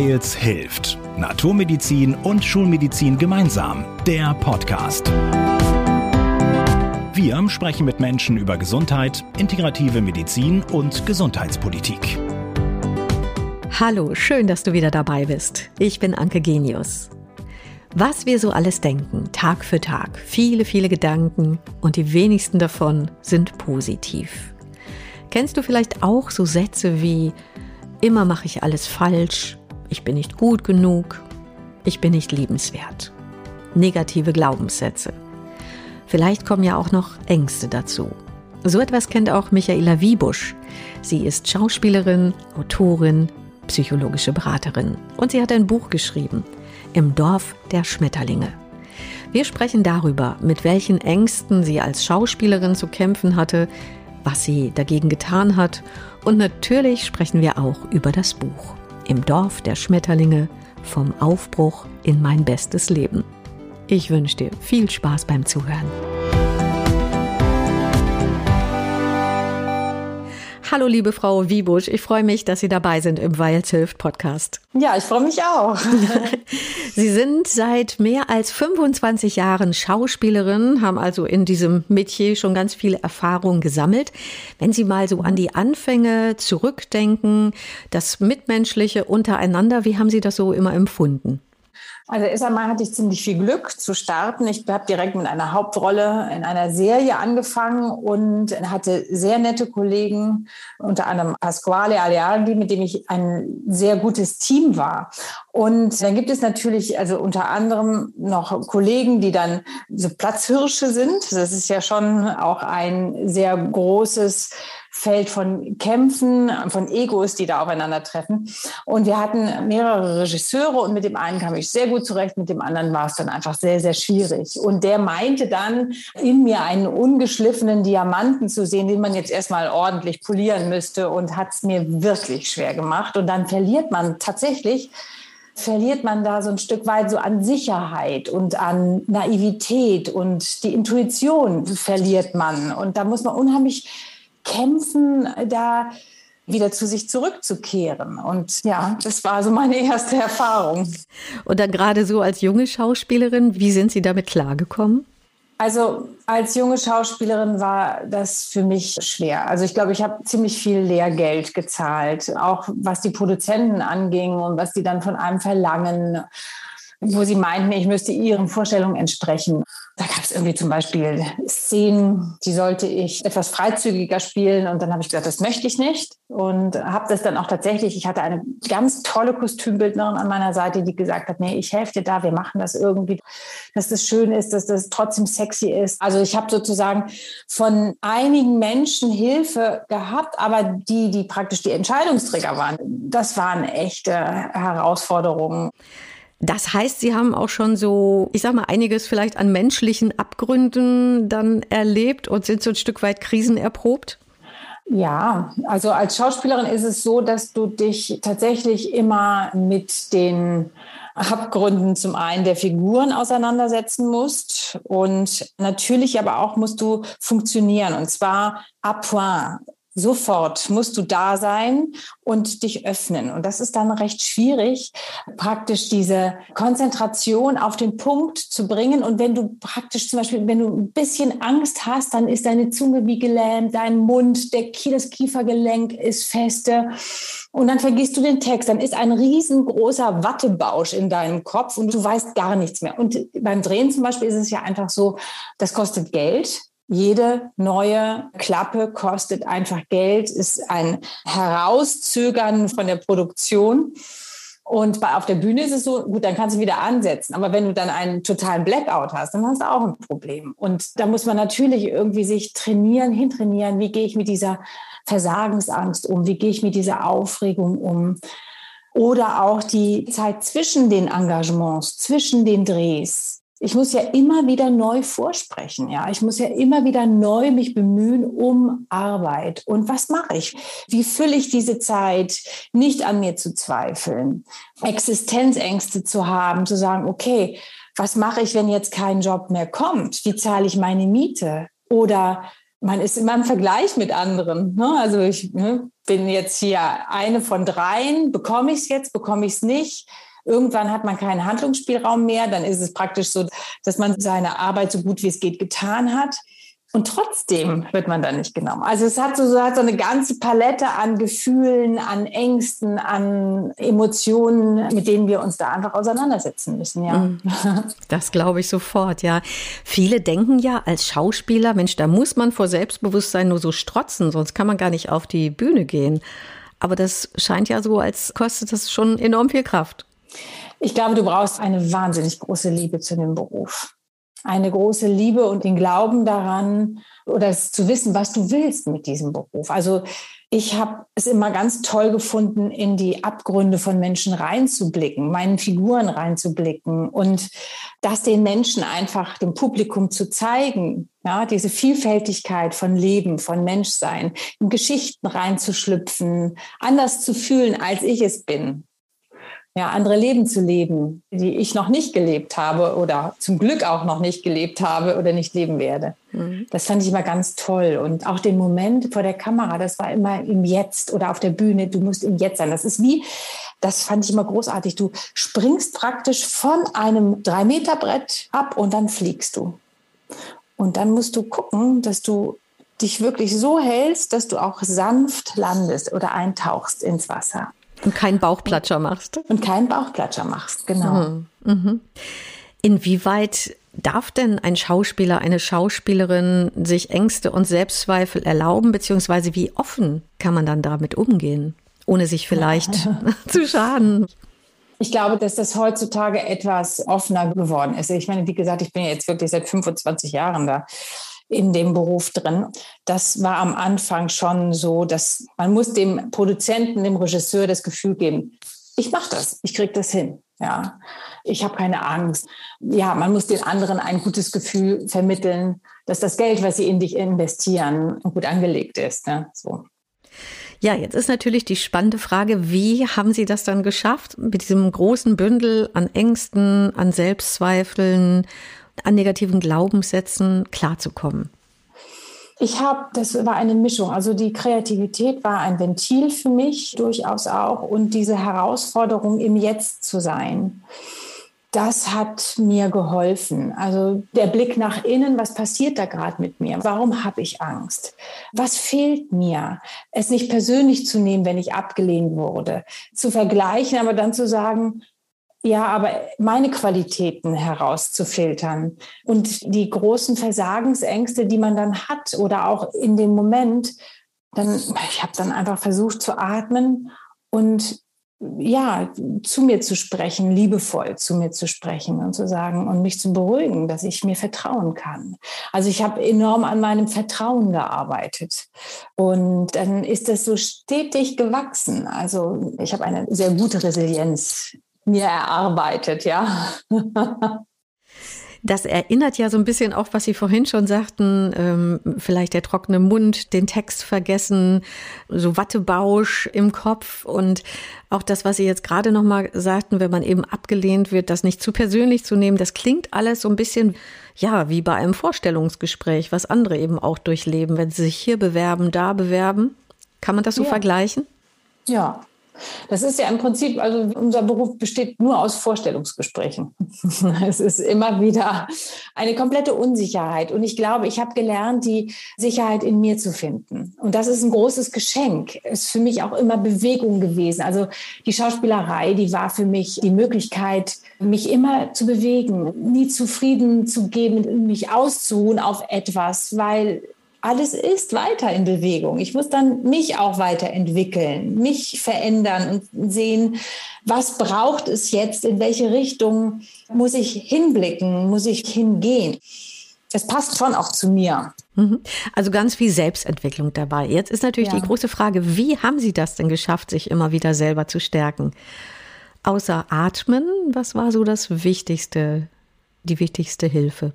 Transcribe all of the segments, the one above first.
Weils hilft. Naturmedizin und Schulmedizin gemeinsam. Der Podcast. Wir sprechen mit Menschen über Gesundheit, integrative Medizin und Gesundheitspolitik. Hallo, schön, dass du wieder dabei bist. Ich bin Anke Genius. Was wir so alles denken, Tag für Tag, viele, viele Gedanken und die wenigsten davon sind positiv. Kennst du vielleicht auch so Sätze wie immer mache ich alles falsch, ich bin nicht gut genug, ich bin nicht liebenswert. Negative Glaubenssätze. Vielleicht kommen ja auch noch Ängste dazu. So etwas kennt auch Michaela Wiebusch. Sie ist Schauspielerin, Autorin, psychologische Beraterin und sie hat ein Buch geschrieben, Im Dorf der Schmetterlinge. Wir sprechen darüber, mit welchen Ängsten sie als Schauspielerin zu kämpfen hatte, was sie dagegen getan hat und natürlich sprechen wir auch über das Buch Im Dorf der Schmetterlinge vom Aufbruch in mein bestes Leben. Ich wünsche dir viel Spaß beim Zuhören. Hallo, liebe Frau Wiebusch. Ich freue mich, dass Sie dabei sind im Weils hilft Podcast. Ja, ich freue mich auch. Sie sind seit mehr als 25 Jahren Schauspielerin, haben also in diesem Metier schon ganz viel Erfahrung gesammelt. Wenn Sie mal so an die Anfänge zurückdenken, das Mitmenschliche untereinander, wie haben Sie das so immer empfunden? Also erst einmal hatte ich ziemlich viel Glück zu starten. Ich habe direkt mit einer Hauptrolle in einer Serie angefangen und hatte sehr nette Kollegen, unter anderem Pasquale Aliardi, mit dem ich ein sehr gutes Team war. Und dann gibt es natürlich also unter anderem noch Kollegen, die dann so Platzhirsche sind. Das ist ja schon auch ein sehr großes Feld von Kämpfen, von Egos, die da aufeinandertreffen. Und wir hatten mehrere Regisseure und mit dem einen kam ich sehr gut zurecht, mit dem anderen war es dann einfach sehr, sehr schwierig. Und der meinte dann, in mir einen ungeschliffenen Diamanten zu sehen, den man jetzt erstmal ordentlich polieren müsste und hat es mir wirklich schwer gemacht. Und dann verliert man tatsächlich verliert man da so ein Stück weit so an Sicherheit und an Naivität und die Intuition verliert man. Und da muss man unheimlich kämpfen, da wieder zu sich zurückzukehren. Und ja, das war so meine erste Erfahrung. Und dann gerade so als junge Schauspielerin, wie sind Sie damit klargekommen? Also als junge Schauspielerin war das für mich schwer. Also ich glaube, ich habe ziemlich viel Lehrgeld gezahlt, auch was die Produzenten anging und was die dann von einem verlangen wo sie meinten, ich müsste ihren Vorstellungen entsprechen. Da gab es irgendwie zum Beispiel Szenen, die sollte ich etwas freizügiger spielen. Und dann habe ich gesagt, das möchte ich nicht. Und habe das dann auch tatsächlich, ich hatte eine ganz tolle Kostümbildnerin an meiner Seite, die gesagt hat, nee, ich helfe dir da, wir machen das irgendwie, dass das schön ist, dass das trotzdem sexy ist. Also ich habe sozusagen von einigen Menschen Hilfe gehabt, aber die, die praktisch die Entscheidungsträger waren, das waren echte Herausforderungen. Das heißt, Sie haben auch schon so, ich sag mal, einiges vielleicht an menschlichen Abgründen dann erlebt und sind so ein Stück weit krisenerprobt? Ja, also als Schauspielerin ist es so, dass du dich tatsächlich immer mit den Abgründen zum einen der Figuren auseinandersetzen musst und natürlich aber auch musst du funktionieren und zwar à point sofort musst du da sein und dich öffnen. Und das ist dann recht schwierig, praktisch diese Konzentration auf den Punkt zu bringen. Und wenn du praktisch zum Beispiel, wenn du ein bisschen Angst hast, dann ist deine Zunge wie gelähmt, dein Mund, der, das Kiefergelenk ist feste. Und dann vergisst du den Text. Dann ist ein riesengroßer Wattebausch in deinem Kopf und du weißt gar nichts mehr. Und beim Drehen zum Beispiel ist es ja einfach so, das kostet Geld. Jede neue Klappe kostet einfach Geld, ist ein Herauszögern von der Produktion. Und bei, auf der Bühne ist es so, gut, dann kannst du wieder ansetzen. Aber wenn du dann einen totalen Blackout hast, dann hast du auch ein Problem. Und da muss man natürlich irgendwie sich trainieren, hintrainieren. Wie gehe ich mit dieser Versagensangst um? Wie gehe ich mit dieser Aufregung um? Oder auch die Zeit zwischen den Engagements, zwischen den Drehs ich muss ja immer wieder neu vorsprechen, ja. Ich muss ja immer wieder neu mich bemühen um Arbeit. Und was mache ich? Wie fülle ich diese Zeit, nicht an mir zu zweifeln, Existenzängste zu haben, zu sagen, okay, was mache ich, wenn jetzt kein Job mehr kommt? Wie zahle ich meine Miete? Oder man ist immer im Vergleich mit anderen. Ne? Also ich ne, bin jetzt hier eine von dreien, bekomme ich es jetzt, bekomme ich es nicht. Irgendwann hat man keinen Handlungsspielraum mehr, dann ist es praktisch so, dass man seine Arbeit so gut wie es geht getan hat. Und trotzdem wird man da nicht genommen. Also es hat so, so, hat so eine ganze Palette an Gefühlen, an Ängsten, an Emotionen, mit denen wir uns da einfach auseinandersetzen müssen, ja. Mm. Das glaube ich sofort, ja. Viele denken ja als Schauspieler, Mensch, da muss man vor Selbstbewusstsein nur so strotzen, sonst kann man gar nicht auf die Bühne gehen. Aber das scheint ja so, als kostet das schon enorm viel Kraft. Ich glaube, du brauchst eine wahnsinnig große Liebe zu dem Beruf eine große Liebe und den Glauben daran oder zu wissen, was du willst mit diesem Beruf. Also ich habe es immer ganz toll gefunden, in die Abgründe von Menschen reinzublicken, meinen Figuren reinzublicken und das den Menschen einfach, dem Publikum zu zeigen. Ja, diese Vielfältigkeit von Leben, von Menschsein, in Geschichten reinzuschlüpfen, anders zu fühlen, als ich es bin ja, andere Leben zu leben, die ich noch nicht gelebt habe oder zum Glück auch noch nicht gelebt habe oder nicht leben werde. Mhm. Das fand ich immer ganz toll. Und auch den Moment vor der Kamera, das war immer im Jetzt oder auf der Bühne, du musst im Jetzt sein. Das ist wie, das fand ich immer großartig. Du springst praktisch von einem Drei-Meter-Brett ab und dann fliegst du. Und dann musst du gucken, dass du dich wirklich so hältst, dass du auch sanft landest oder eintauchst ins Wasser. Und keinen Bauchplatscher machst. Und keinen Bauchplatscher machst, genau. Mhm. Mhm. Inwieweit darf denn ein Schauspieler, eine Schauspielerin sich Ängste und Selbstzweifel erlauben, beziehungsweise wie offen kann man dann damit umgehen, ohne sich vielleicht zu schaden? Ich glaube, dass das heutzutage etwas offener geworden ist. Ich meine, wie gesagt, ich bin ja jetzt wirklich seit 25 Jahren da in dem Beruf drin. Das war am Anfang schon so, dass man muss dem Produzenten, dem Regisseur das Gefühl geben, ich mache das, ich kriege das hin. Ja, ich habe keine Angst. Ja, man muss den anderen ein gutes Gefühl vermitteln, dass das Geld, was sie in dich investieren, gut angelegt ist. Ne? So. Ja, jetzt ist natürlich die spannende Frage, wie haben Sie das dann geschafft, mit diesem großen Bündel an Ängsten, an Selbstzweifeln an negativen Glaubenssätzen klarzukommen? Ich habe, das war eine Mischung. Also die Kreativität war ein Ventil für mich durchaus auch und diese Herausforderung im Jetzt zu sein. Das hat mir geholfen. Also der Blick nach innen, was passiert da gerade mit mir? Warum habe ich Angst? Was fehlt mir? Es nicht persönlich zu nehmen, wenn ich abgelehnt wurde, zu vergleichen, aber dann zu sagen, ja, aber meine Qualitäten herauszufiltern und die großen Versagensängste, die man dann hat oder auch in dem Moment, dann, ich habe dann einfach versucht zu atmen und ja, zu mir zu sprechen, liebevoll zu mir zu sprechen und zu sagen und mich zu beruhigen, dass ich mir vertrauen kann. Also ich habe enorm an meinem Vertrauen gearbeitet und dann ist das so stetig gewachsen. Also ich habe eine sehr gute Resilienz mir erarbeitet, ja. Das erinnert ja so ein bisschen auch, was Sie vorhin schon sagten, ähm, vielleicht der trockene Mund, den Text vergessen, so Wattebausch im Kopf und auch das, was Sie jetzt gerade noch mal sagten, wenn man eben abgelehnt wird, das nicht zu persönlich zu nehmen, das klingt alles so ein bisschen, ja, wie bei einem Vorstellungsgespräch, was andere eben auch durchleben, wenn sie sich hier bewerben, da bewerben. Kann man das so ja. vergleichen? Ja, das ist ja im Prinzip, also unser Beruf besteht nur aus Vorstellungsgesprächen. es ist immer wieder eine komplette Unsicherheit. Und ich glaube, ich habe gelernt, die Sicherheit in mir zu finden. Und das ist ein großes Geschenk. Ist für mich auch immer Bewegung gewesen. Also die Schauspielerei, die war für mich die Möglichkeit, mich immer zu bewegen, nie zufrieden zu geben, mich auszuruhen auf etwas, weil alles ist weiter in Bewegung. Ich muss dann mich auch weiterentwickeln, mich verändern und sehen, was braucht es jetzt, in welche Richtung muss ich hinblicken, muss ich hingehen. Es passt schon auch zu mir. Mhm. Also ganz viel Selbstentwicklung dabei. Jetzt ist natürlich ja. die große Frage, wie haben Sie das denn geschafft, sich immer wieder selber zu stärken? Außer Atmen, was war so das Wichtigste, die wichtigste Hilfe?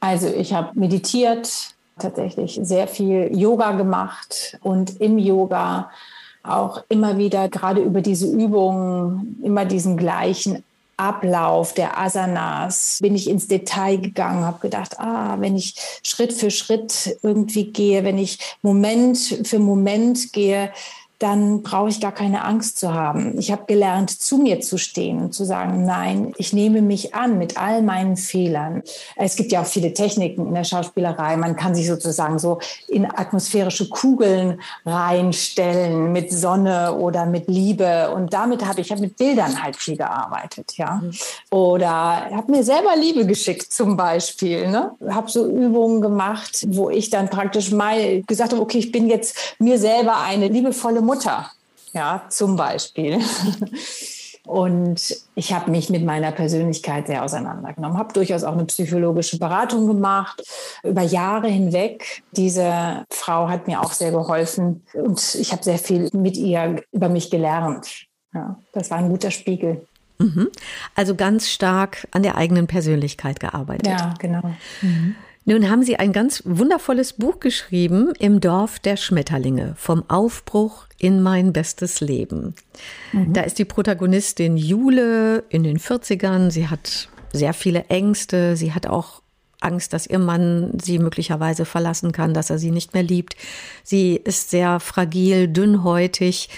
Also ich habe meditiert, tatsächlich sehr viel Yoga gemacht und im Yoga auch immer wieder gerade über diese Übungen immer diesen gleichen Ablauf der Asanas bin ich ins Detail gegangen, habe gedacht, ah, wenn ich Schritt für Schritt irgendwie gehe, wenn ich Moment für Moment gehe, dann brauche ich gar keine Angst zu haben. Ich habe gelernt, zu mir zu stehen und zu sagen, nein, ich nehme mich an mit all meinen Fehlern. Es gibt ja auch viele Techniken in der Schauspielerei. Man kann sich sozusagen so in atmosphärische Kugeln reinstellen mit Sonne oder mit Liebe. Und damit habe ich, ich habe mit Bildern halt viel gearbeitet, ja. Mhm. Oder habe mir selber Liebe geschickt zum Beispiel. Ne? Habe so Übungen gemacht, wo ich dann praktisch mal gesagt habe, okay, ich bin jetzt mir selber eine liebevolle Mutter, ja, zum Beispiel. Und ich habe mich mit meiner Persönlichkeit sehr auseinandergenommen, habe durchaus auch eine psychologische Beratung gemacht über Jahre hinweg. Diese Frau hat mir auch sehr geholfen und ich habe sehr viel mit ihr über mich gelernt. Ja, das war ein guter Spiegel. Mhm. Also ganz stark an der eigenen Persönlichkeit gearbeitet. Ja, genau. Mhm. Nun haben Sie ein ganz wundervolles Buch geschrieben, Im Dorf der Schmetterlinge, vom Aufbruch in mein bestes Leben. Mhm. Da ist die Protagonistin Jule in den 40ern. Sie hat sehr viele Ängste. Sie hat auch Angst, dass ihr Mann sie möglicherweise verlassen kann, dass er sie nicht mehr liebt. Sie ist sehr fragil, dünnhäutig.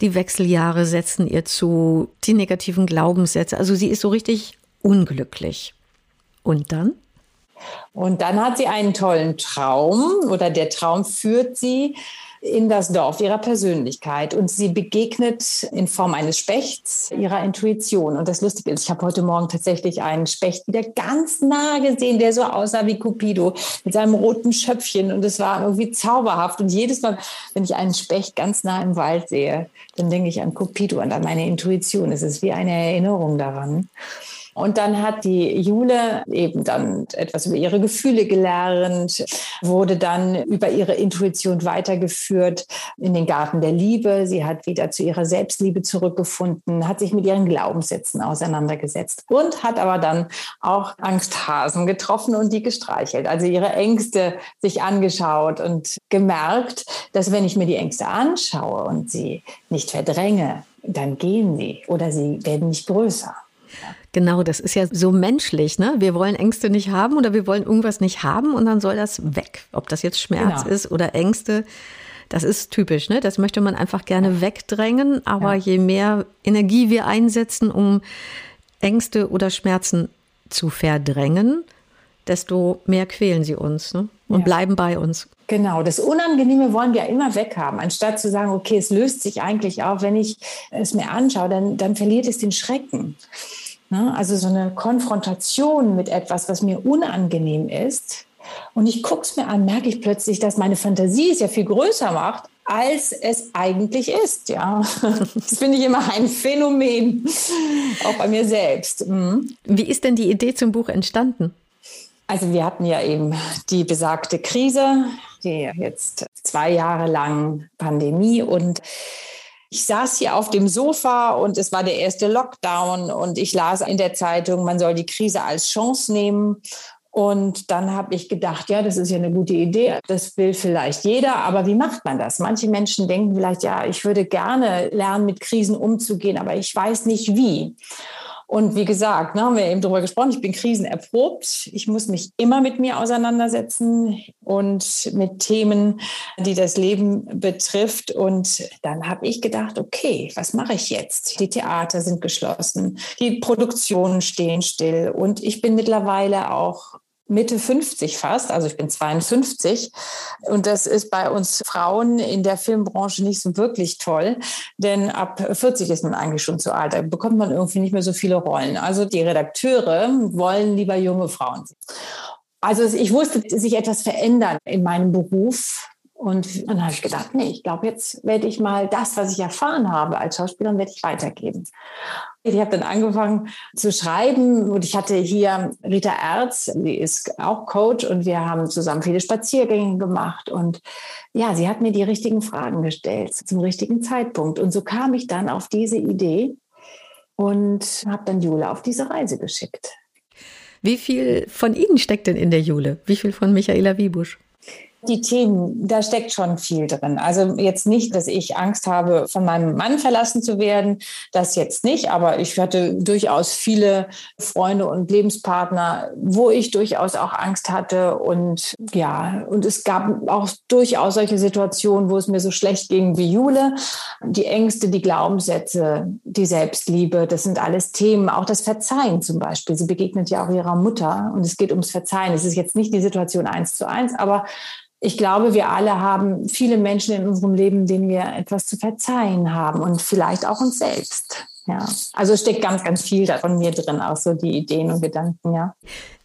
Die Wechseljahre setzen ihr zu, die negativen Glaubenssätze. Also sie ist so richtig unglücklich. Und dann? Und dann hat sie einen tollen Traum oder der Traum führt sie in das Dorf ihrer Persönlichkeit und sie begegnet in Form eines Spechts ihrer Intuition. Und das Lustige ist, ich habe heute Morgen tatsächlich einen Specht wieder ganz nah gesehen, der so aussah wie Cupido mit seinem roten Schöpfchen und es war irgendwie zauberhaft. Und jedes Mal, wenn ich einen Specht ganz nah im Wald sehe, dann denke ich an Cupido und an meine Intuition. Es ist wie eine Erinnerung daran. Und dann hat die Jule eben dann etwas über ihre Gefühle gelernt, wurde dann über ihre Intuition weitergeführt in den Garten der Liebe. Sie hat wieder zu ihrer Selbstliebe zurückgefunden, hat sich mit ihren Glaubenssätzen auseinandergesetzt und hat aber dann auch Angsthasen getroffen und die gestreichelt. Also ihre Ängste sich angeschaut und gemerkt, dass wenn ich mir die Ängste anschaue und sie nicht verdränge, dann gehen sie oder sie werden nicht größer. Genau, das ist ja so menschlich, ne? Wir wollen Ängste nicht haben oder wir wollen irgendwas nicht haben und dann soll das weg. Ob das jetzt Schmerz genau. ist oder Ängste, das ist typisch, ne? Das möchte man einfach gerne ja. wegdrängen, aber ja. je mehr Energie wir einsetzen, um Ängste oder Schmerzen zu verdrängen, desto mehr quälen sie uns ne? und ja. bleiben bei uns. Genau, das Unangenehme wollen wir immer weghaben, anstatt zu sagen, okay, es löst sich eigentlich auf, wenn ich es mir anschaue, dann, dann verliert es den Schrecken. Ne? Also so eine Konfrontation mit etwas, was mir unangenehm ist. Und ich gucke es mir an, merke ich plötzlich, dass meine Fantasie es ja viel größer macht, als es eigentlich ist. Ja, das finde ich immer ein Phänomen, auch bei mir selbst. Mhm. Wie ist denn die Idee zum Buch entstanden? Also wir hatten ja eben die besagte Krise, die jetzt zwei Jahre lang Pandemie und ich saß hier auf dem Sofa und es war der erste Lockdown und ich las in der Zeitung, man soll die Krise als Chance nehmen. Und dann habe ich gedacht, ja, das ist ja eine gute Idee. Das will vielleicht jeder, aber wie macht man das? Manche Menschen denken vielleicht, ja, ich würde gerne lernen, mit Krisen umzugehen, aber ich weiß nicht wie. Und wie gesagt, ne, haben wir eben darüber gesprochen, ich bin krisenerprobt. Ich muss mich immer mit mir auseinandersetzen und mit Themen, die das Leben betrifft. Und dann habe ich gedacht, okay, was mache ich jetzt? Die Theater sind geschlossen, die Produktionen stehen still und ich bin mittlerweile auch Mitte 50 fast, also ich bin 52 und das ist bei uns Frauen in der Filmbranche nicht so wirklich toll, denn ab 40 ist man eigentlich schon zu alt, da bekommt man irgendwie nicht mehr so viele Rollen. Also die Redakteure wollen lieber junge Frauen. Also ich wusste, sich etwas verändern in meinem Beruf und dann habe ich gedacht, nee, ich glaube, jetzt werde ich mal das, was ich erfahren habe als Schauspielerin, werde ich weitergeben. Ich habe dann angefangen zu schreiben und ich hatte hier Rita Erz, die ist auch Coach und wir haben zusammen viele Spaziergänge gemacht und ja, sie hat mir die richtigen Fragen gestellt zum richtigen Zeitpunkt und so kam ich dann auf diese Idee und habe dann Jule auf diese Reise geschickt. Wie viel von Ihnen steckt denn in der Jule? Wie viel von Michaela Wiebusch? Die Themen, da steckt schon viel drin. Also jetzt nicht, dass ich Angst habe, von meinem Mann verlassen zu werden, das jetzt nicht, aber ich hatte durchaus viele Freunde und Lebenspartner, wo ich durchaus auch Angst hatte und ja, und es gab auch durchaus solche Situationen, wo es mir so schlecht ging wie Jule. Die Ängste, die Glaubenssätze, die Selbstliebe, das sind alles Themen, auch das Verzeihen zum Beispiel. Sie begegnet ja auch ihrer Mutter und es geht ums Verzeihen. Es ist jetzt nicht die Situation eins zu eins, aber ich glaube, wir alle haben viele Menschen in unserem Leben, denen wir etwas zu verzeihen haben und vielleicht auch uns selbst. Ja, also es steckt ganz, ganz viel da von mir drin, auch so die Ideen und Gedanken, ja.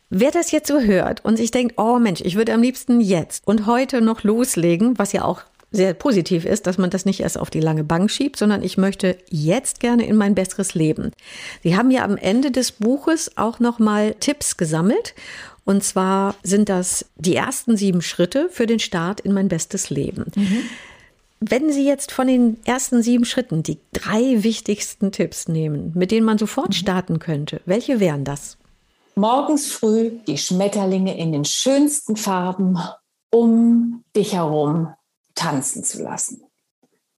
Wer das jetzt so hört und sich denkt, oh Mensch, ich würde am liebsten jetzt und heute noch loslegen, was ja auch sehr positiv ist, dass man das nicht erst auf die lange Bank schiebt, sondern ich möchte jetzt gerne in mein besseres Leben. Sie haben ja am Ende des Buches auch noch mal Tipps gesammelt und zwar sind das die ersten sieben Schritte für den Start in mein bestes Leben. Mhm. Wenn Sie jetzt von den ersten sieben Schritten die drei wichtigsten Tipps nehmen, mit denen man sofort mhm. starten könnte, welche wären das? Morgens früh die Schmetterlinge in den schönsten Farben um dich herum tanzen zu lassen.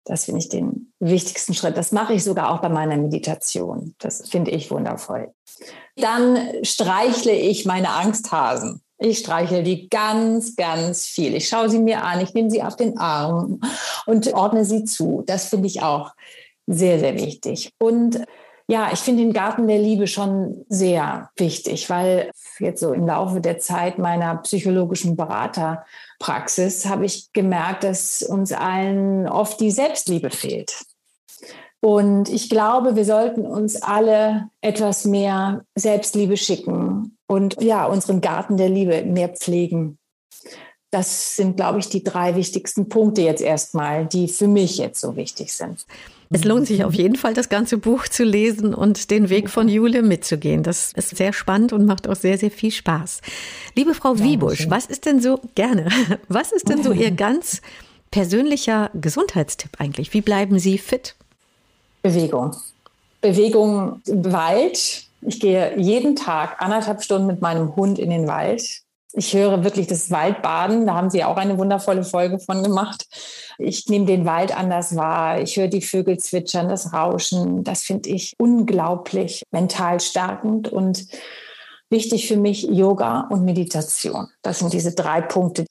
Das finde ich den wichtigsten Schritt. Das mache ich sogar auch bei meiner Meditation. Das finde ich wundervoll. Dann streichle ich meine Angsthasen. Ich streichle die ganz, ganz viel. Ich schaue sie mir an, ich nehme sie auf den Arm und ordne sie zu. Das finde ich auch sehr, sehr wichtig. Und ja, ich finde den Garten der Liebe schon sehr wichtig, weil jetzt so im Laufe der Zeit meiner psychologischen Beraterpraxis habe ich gemerkt, dass uns allen oft die Selbstliebe fehlt. Und ich glaube, wir sollten uns alle etwas mehr Selbstliebe schicken und ja, unseren Garten der Liebe mehr pflegen. Das sind, glaube ich, die drei wichtigsten Punkte jetzt erstmal, die für mich jetzt so wichtig sind. Es lohnt sich auf jeden Fall, das ganze Buch zu lesen und den Weg von Jule mitzugehen. Das ist sehr spannend und macht auch sehr, sehr viel Spaß. Liebe Frau Wiebusch, was ist denn so, gerne, was ist denn so Ihr ganz persönlicher Gesundheitstipp eigentlich? Wie bleiben Sie fit? Bewegung. Bewegung im Wald. Ich gehe jeden Tag anderthalb Stunden mit meinem Hund in den Wald. Ich höre wirklich das Waldbaden. Da haben Sie auch eine wundervolle Folge von gemacht. Ich nehme den Wald anders wahr. Ich höre die Vögel zwitschern, das Rauschen. Das finde ich unglaublich mental stärkend und wichtig für mich Yoga und Meditation. Das sind diese drei Punkte.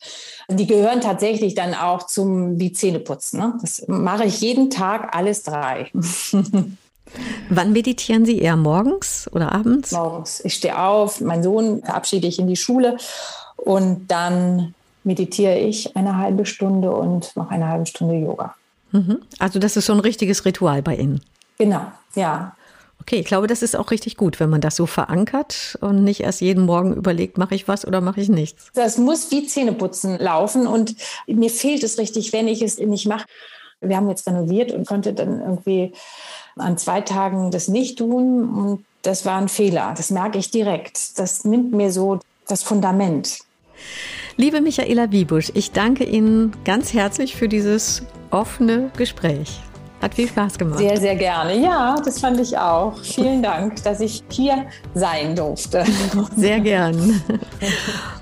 Die gehören tatsächlich dann auch zum wie Zähneputzen. Ne? Das mache ich jeden Tag alles drei. Wann meditieren Sie eher morgens oder abends? Morgens. Ich stehe auf, meinen Sohn verabschiede ich in die Schule und dann meditiere ich eine halbe Stunde und mache eine halbe Stunde Yoga. Mhm. Also das ist so ein richtiges Ritual bei Ihnen. Genau, ja. Okay, ich glaube, das ist auch richtig gut, wenn man das so verankert und nicht erst jeden Morgen überlegt, mache ich was oder mache ich nichts. Das muss wie Zähneputzen laufen und mir fehlt es richtig, wenn ich es nicht mache. Wir haben jetzt renoviert und konnte dann irgendwie an zwei Tagen das nicht tun und das war ein Fehler. Das merke ich direkt. Das nimmt mir so das Fundament. Liebe Michaela Wiebusch, ich danke Ihnen ganz herzlich für dieses offene Gespräch. Hat viel Spaß gemacht. Sehr, sehr gerne. Ja, das fand ich auch. Vielen Dank, dass ich hier sein durfte. Sehr gern.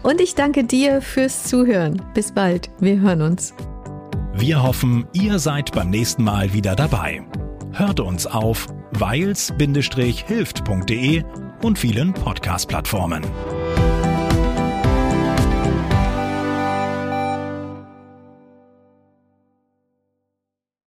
Und ich danke dir fürs Zuhören. Bis bald. Wir hören uns. Wir hoffen, ihr seid beim nächsten Mal wieder dabei. Hört uns auf weils-hilft.de und vielen Podcast-Plattformen.